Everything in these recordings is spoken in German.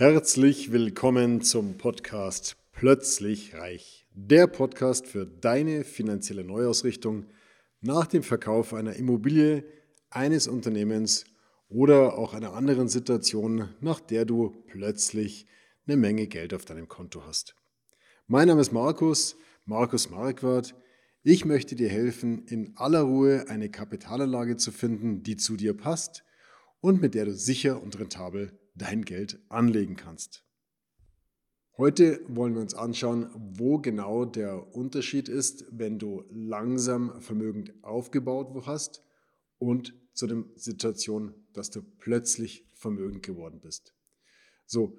Herzlich willkommen zum Podcast Plötzlich Reich. Der Podcast für deine finanzielle Neuausrichtung nach dem Verkauf einer Immobilie, eines Unternehmens oder auch einer anderen Situation, nach der du plötzlich eine Menge Geld auf deinem Konto hast. Mein Name ist Markus, Markus Marquardt. Ich möchte dir helfen, in aller Ruhe eine Kapitalanlage zu finden, die zu dir passt und mit der du sicher und rentabel dein Geld anlegen kannst. Heute wollen wir uns anschauen, wo genau der Unterschied ist, wenn du langsam vermögend aufgebaut hast und zu der Situation, dass du plötzlich vermögend geworden bist. So,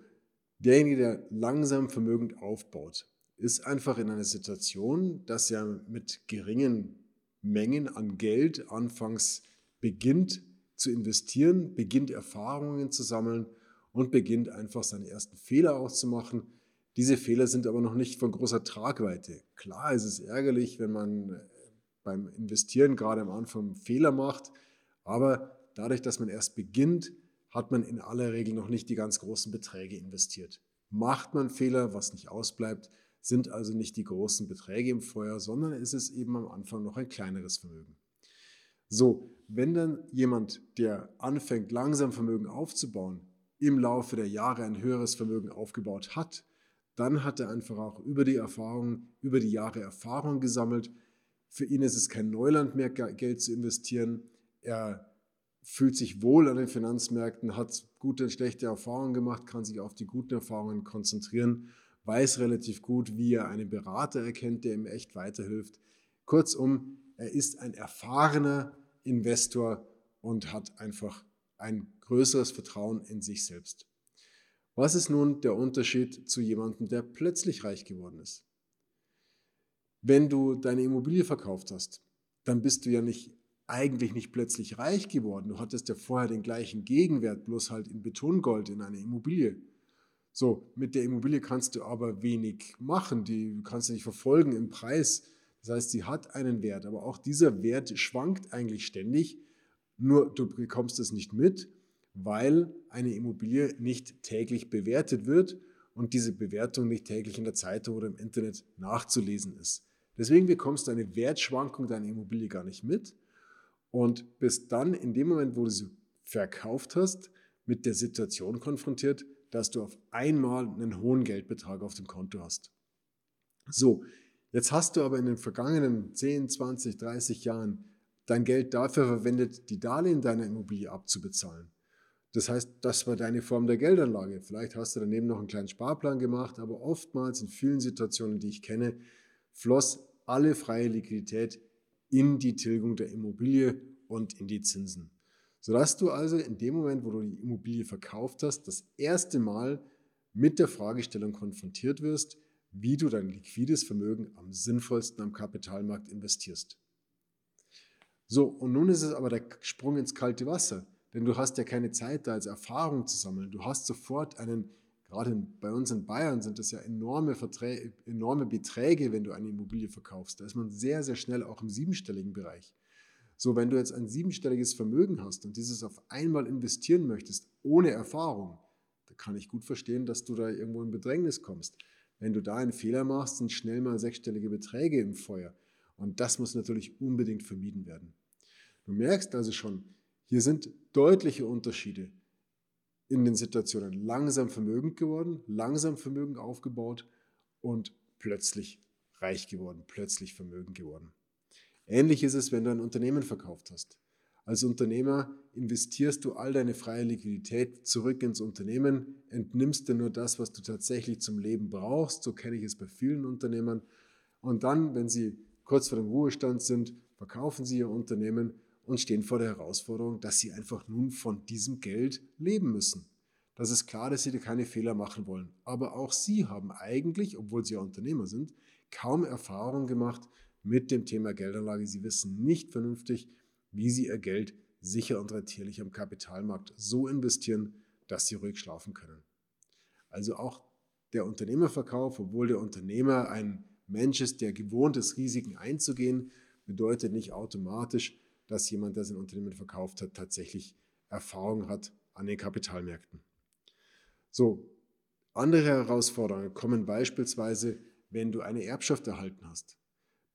derjenige, der langsam vermögend aufbaut, ist einfach in einer Situation, dass er mit geringen Mengen an Geld anfangs beginnt zu investieren, beginnt Erfahrungen zu sammeln und beginnt einfach seine ersten Fehler auszumachen. Diese Fehler sind aber noch nicht von großer Tragweite. Klar ist es ärgerlich, wenn man äh, beim Investieren gerade am Anfang Fehler macht, aber dadurch, dass man erst beginnt, hat man in aller Regel noch nicht die ganz großen Beträge investiert. Macht man Fehler, was nicht ausbleibt, sind also nicht die großen Beträge im Feuer, sondern ist es eben am Anfang noch ein kleineres Vermögen. So, wenn dann jemand, der anfängt, langsam Vermögen aufzubauen, im Laufe der Jahre ein höheres Vermögen aufgebaut hat, dann hat er einfach auch über die Erfahrung, über die Jahre Erfahrung gesammelt. Für ihn ist es kein Neuland mehr, Geld zu investieren. Er fühlt sich wohl an den Finanzmärkten, hat gute und schlechte Erfahrungen gemacht, kann sich auf die guten Erfahrungen konzentrieren, weiß relativ gut, wie er einen Berater erkennt, der ihm echt weiterhilft. Kurzum, er ist ein erfahrener Investor und hat einfach ein größeres Vertrauen in sich selbst. Was ist nun der Unterschied zu jemandem, der plötzlich reich geworden ist? Wenn du deine Immobilie verkauft hast, dann bist du ja nicht eigentlich nicht plötzlich reich geworden. Du hattest ja vorher den gleichen Gegenwert, bloß halt in Betongold in einer Immobilie. So, mit der Immobilie kannst du aber wenig machen, die kannst du nicht verfolgen im Preis. Das heißt, sie hat einen Wert, aber auch dieser Wert schwankt eigentlich ständig nur du bekommst es nicht mit, weil eine Immobilie nicht täglich bewertet wird und diese Bewertung nicht täglich in der Zeitung oder im Internet nachzulesen ist. Deswegen bekommst du eine Wertschwankung deiner Immobilie gar nicht mit und bist dann in dem Moment, wo du sie verkauft hast, mit der Situation konfrontiert, dass du auf einmal einen hohen Geldbetrag auf dem Konto hast. So, jetzt hast du aber in den vergangenen 10, 20, 30 Jahren dein Geld dafür verwendet, die Darlehen deiner Immobilie abzubezahlen. Das heißt, das war deine Form der Geldanlage. Vielleicht hast du daneben noch einen kleinen Sparplan gemacht, aber oftmals in vielen Situationen, die ich kenne, floss alle freie Liquidität in die Tilgung der Immobilie und in die Zinsen. Sodass du also in dem Moment, wo du die Immobilie verkauft hast, das erste Mal mit der Fragestellung konfrontiert wirst, wie du dein liquides Vermögen am sinnvollsten am Kapitalmarkt investierst. So, und nun ist es aber der Sprung ins kalte Wasser, denn du hast ja keine Zeit da als Erfahrung zu sammeln. Du hast sofort einen, gerade bei uns in Bayern sind das ja enorme, Verträge, enorme Beträge, wenn du eine Immobilie verkaufst. Da ist man sehr, sehr schnell auch im siebenstelligen Bereich. So, wenn du jetzt ein siebenstelliges Vermögen hast und dieses auf einmal investieren möchtest, ohne Erfahrung, da kann ich gut verstehen, dass du da irgendwo in Bedrängnis kommst. Wenn du da einen Fehler machst, sind schnell mal sechsstellige Beträge im Feuer. Und das muss natürlich unbedingt vermieden werden. Du merkst also schon, hier sind deutliche Unterschiede in den Situationen. Langsam vermögend geworden, langsam Vermögen aufgebaut und plötzlich reich geworden, plötzlich vermögend geworden. Ähnlich ist es, wenn du ein Unternehmen verkauft hast. Als Unternehmer investierst du all deine freie Liquidität zurück ins Unternehmen, entnimmst dir nur das, was du tatsächlich zum Leben brauchst. So kenne ich es bei vielen Unternehmern. Und dann, wenn sie kurz vor dem Ruhestand sind, verkaufen sie ihr Unternehmen und stehen vor der Herausforderung, dass sie einfach nun von diesem Geld leben müssen. Das ist klar, dass sie keine Fehler machen wollen. Aber auch sie haben eigentlich, obwohl sie ja Unternehmer sind, kaum Erfahrung gemacht mit dem Thema Geldanlage. Sie wissen nicht vernünftig, wie sie ihr Geld sicher und rentierlich am Kapitalmarkt so investieren, dass sie ruhig schlafen können. Also auch der Unternehmerverkauf, obwohl der Unternehmer ein Mensch ist, der gewohnt ist, Risiken einzugehen, bedeutet nicht automatisch, dass jemand, der sein Unternehmen verkauft hat, tatsächlich Erfahrung hat an den Kapitalmärkten. So, Andere Herausforderungen kommen beispielsweise, wenn du eine Erbschaft erhalten hast.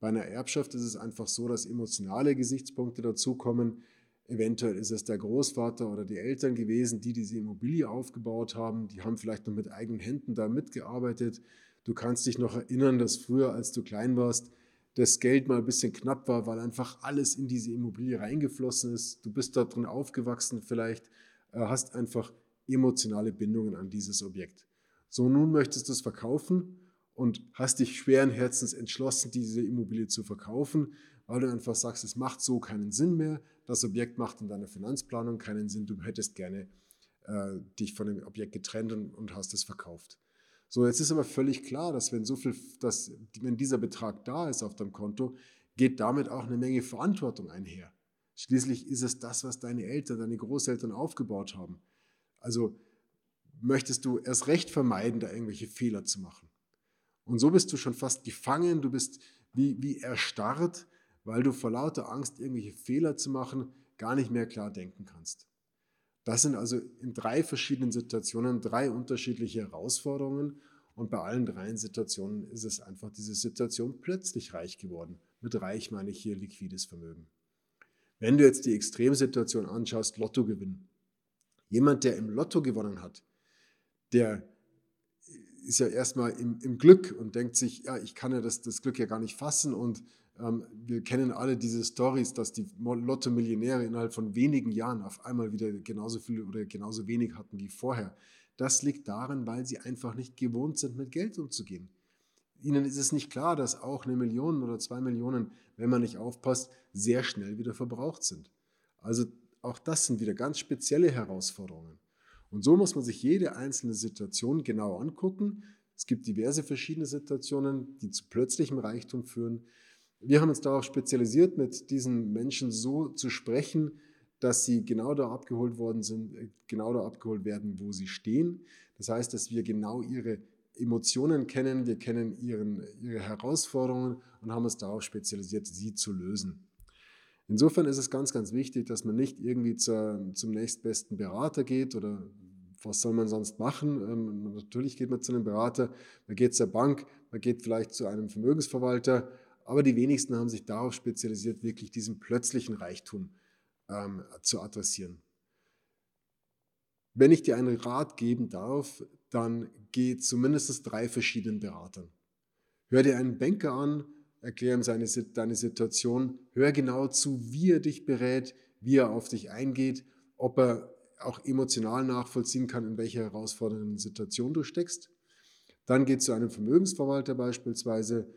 Bei einer Erbschaft ist es einfach so, dass emotionale Gesichtspunkte dazukommen. Eventuell ist es der Großvater oder die Eltern gewesen, die diese Immobilie aufgebaut haben. Die haben vielleicht noch mit eigenen Händen da mitgearbeitet. Du kannst dich noch erinnern, dass früher, als du klein warst, das Geld mal ein bisschen knapp war, weil einfach alles in diese Immobilie reingeflossen ist. Du bist da drin aufgewachsen vielleicht, äh, hast einfach emotionale Bindungen an dieses Objekt. So, nun möchtest du es verkaufen und hast dich schweren Herzens entschlossen, diese Immobilie zu verkaufen, weil du einfach sagst, es macht so keinen Sinn mehr, das Objekt macht in deiner Finanzplanung keinen Sinn, du hättest gerne äh, dich von dem Objekt getrennt und, und hast es verkauft. So, jetzt ist aber völlig klar, dass wenn so viel, dass, wenn dieser Betrag da ist auf deinem Konto, geht damit auch eine Menge Verantwortung einher. Schließlich ist es das, was deine Eltern, deine Großeltern aufgebaut haben. Also möchtest du erst recht vermeiden, da irgendwelche Fehler zu machen. Und so bist du schon fast gefangen, du bist wie, wie erstarrt, weil du vor lauter Angst, irgendwelche Fehler zu machen, gar nicht mehr klar denken kannst. Das sind also in drei verschiedenen Situationen drei unterschiedliche Herausforderungen und bei allen drei Situationen ist es einfach diese Situation plötzlich reich geworden. Mit reich meine ich hier liquides Vermögen. Wenn du jetzt die Extremsituation anschaust, Lottogewinn. Jemand, der im Lotto gewonnen hat, der ist ja erstmal im, im Glück und denkt sich, ja, ich kann ja das, das Glück ja gar nicht fassen und wir kennen alle diese Stories, dass die Lotto-Millionäre innerhalb von wenigen Jahren auf einmal wieder genauso viel oder genauso wenig hatten wie vorher. Das liegt daran, weil sie einfach nicht gewohnt sind, mit Geld umzugehen. Ihnen ist es nicht klar, dass auch eine Million oder zwei Millionen, wenn man nicht aufpasst, sehr schnell wieder verbraucht sind. Also auch das sind wieder ganz spezielle Herausforderungen. Und so muss man sich jede einzelne Situation genau angucken. Es gibt diverse verschiedene Situationen, die zu plötzlichem Reichtum führen. Wir haben uns darauf spezialisiert, mit diesen Menschen so zu sprechen, dass sie genau da abgeholt worden sind, äh, genau da abgeholt werden, wo sie stehen. Das heißt, dass wir genau ihre Emotionen kennen, wir kennen ihren, ihre Herausforderungen und haben uns darauf spezialisiert, sie zu lösen. Insofern ist es ganz, ganz wichtig, dass man nicht irgendwie zur, zum nächstbesten Berater geht oder was soll man sonst machen? Ähm, natürlich geht man zu einem Berater, man geht zur Bank, man geht vielleicht zu einem Vermögensverwalter, aber die wenigsten haben sich darauf spezialisiert, wirklich diesen plötzlichen Reichtum ähm, zu adressieren. Wenn ich dir einen Rat geben darf, dann geh zumindest drei verschiedenen Beratern. Hör dir einen Banker an, erklär ihm seine, deine Situation, hör genau zu, wie er dich berät, wie er auf dich eingeht, ob er auch emotional nachvollziehen kann, in welcher herausfordernden Situation du steckst. Dann geht zu einem Vermögensverwalter beispielsweise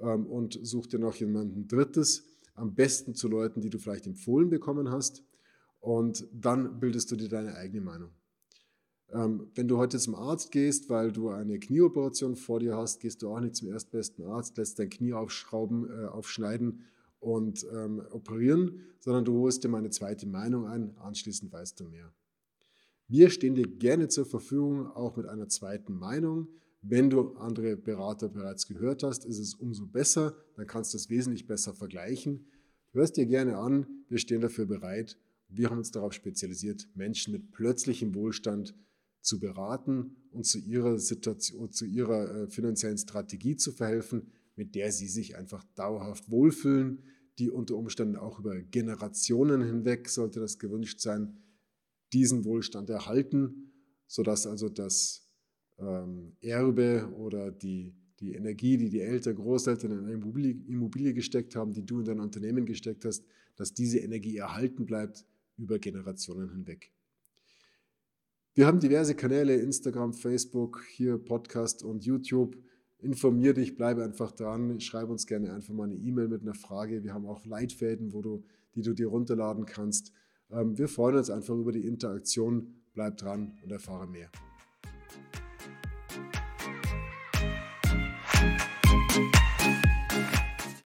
ähm, und such dir noch jemanden Drittes, am besten zu Leuten, die du vielleicht empfohlen bekommen hast. Und dann bildest du dir deine eigene Meinung. Ähm, wenn du heute zum Arzt gehst, weil du eine Knieoperation vor dir hast, gehst du auch nicht zum erstbesten Arzt, lässt dein Knie aufschrauben, äh, aufschneiden und ähm, operieren, sondern du holst dir meine zweite Meinung ein, anschließend weißt du mehr. Wir stehen dir gerne zur Verfügung, auch mit einer zweiten Meinung. Wenn du andere Berater bereits gehört hast, ist es umso besser, dann kannst du es wesentlich besser vergleichen. Hörst dir gerne an, wir stehen dafür bereit. Wir haben uns darauf spezialisiert, Menschen mit plötzlichem Wohlstand zu beraten und zu ihrer Situation, zu ihrer äh, finanziellen Strategie zu verhelfen, mit der sie sich einfach dauerhaft wohlfühlen, die unter Umständen auch über Generationen hinweg, sollte das gewünscht sein, diesen Wohlstand erhalten, sodass also das ähm, Erbe oder die, die Energie, die die Eltern, Großeltern in eine Immobilie, gesteckt haben, die du in dein Unternehmen gesteckt hast, dass diese Energie erhalten bleibt über Generationen hinweg. Wir haben diverse Kanäle, Instagram, Facebook, hier Podcast und YouTube. Informier dich, bleibe einfach dran, schreib uns gerne einfach mal eine E-Mail mit einer Frage. Wir haben auch Leitfäden, wo du, die du dir runterladen kannst. Ähm, wir freuen uns einfach über die Interaktion. Bleib dran und erfahre mehr.